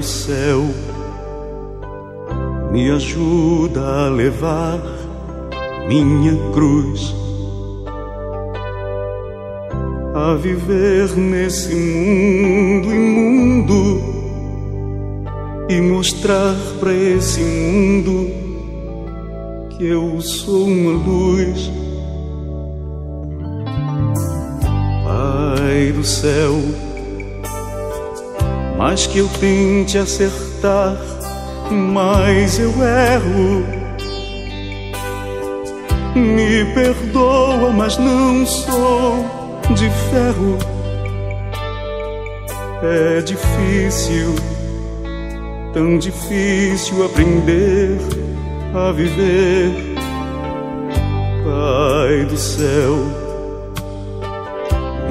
do céu, me ajuda a levar minha cruz. A viver nesse mundo imundo e mostrar para esse mundo que eu sou uma luz. Pai do céu, mais que eu tente acertar, mais eu erro. Me perdoa, mas não sou de ferro. É difícil, tão difícil aprender a viver, Pai do céu.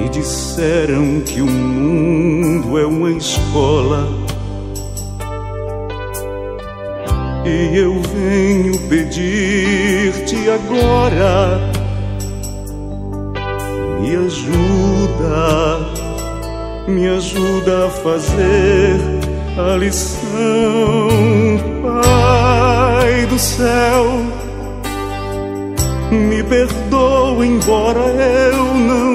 Me disseram que o mundo é uma escola. E eu venho pedir-te agora, me ajuda, me ajuda a fazer a lição, Pai do céu. Me perdoa, embora eu não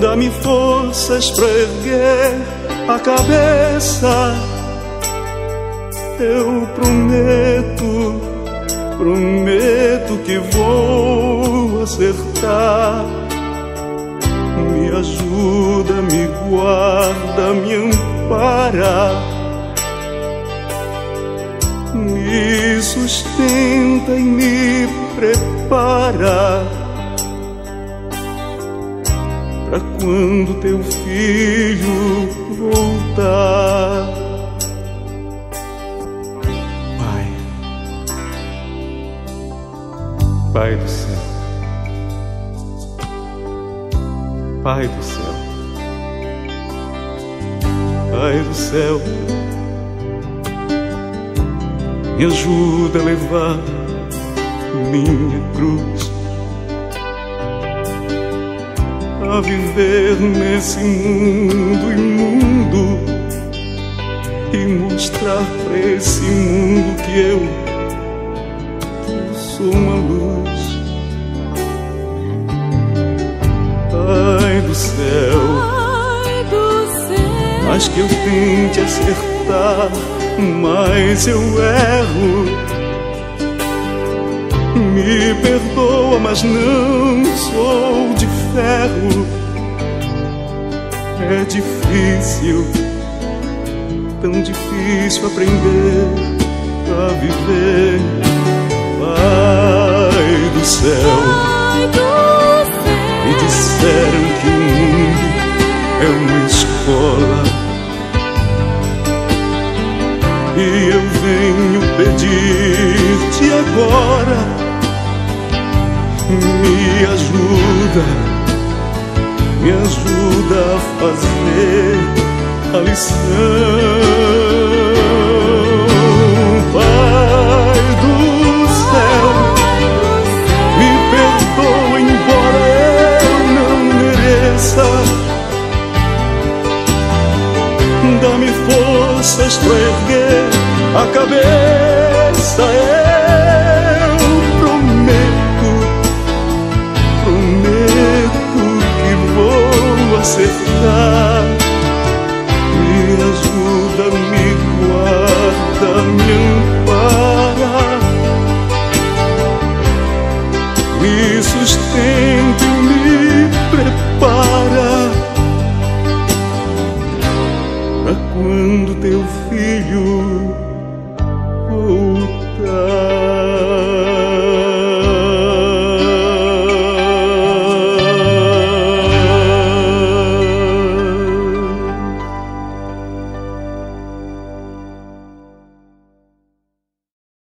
Dá-me forças para erguer a cabeça. Eu prometo, prometo que vou acertar. Me ajuda, me guarda, me ampara sustenta e me prepara para quando teu filho voltar. Pai, Pai do céu, Pai do céu, Pai do céu me ajuda a levar minha cruz. A viver nesse mundo imundo e mostrar para esse mundo que eu sou uma luz. Pai do céu, Pai do céu, mas que eu tente acertar mas eu erro. Me perdoa, mas não sou de ferro. É difícil, tão difícil aprender a viver. Pai do céu, Pai do céu, me disseram que o mundo é uma escola pedir-te agora, me ajuda, me ajuda a fazer a lição, Pai do céu, me perdoa embora eu não mereça. Dá-me forças para erguer a cabeça. Eu prometo, prometo que vou acertar. Me ajuda, me guarda, me ampara. Me sustenta e me prepara. Pra quando teu filho ocultar.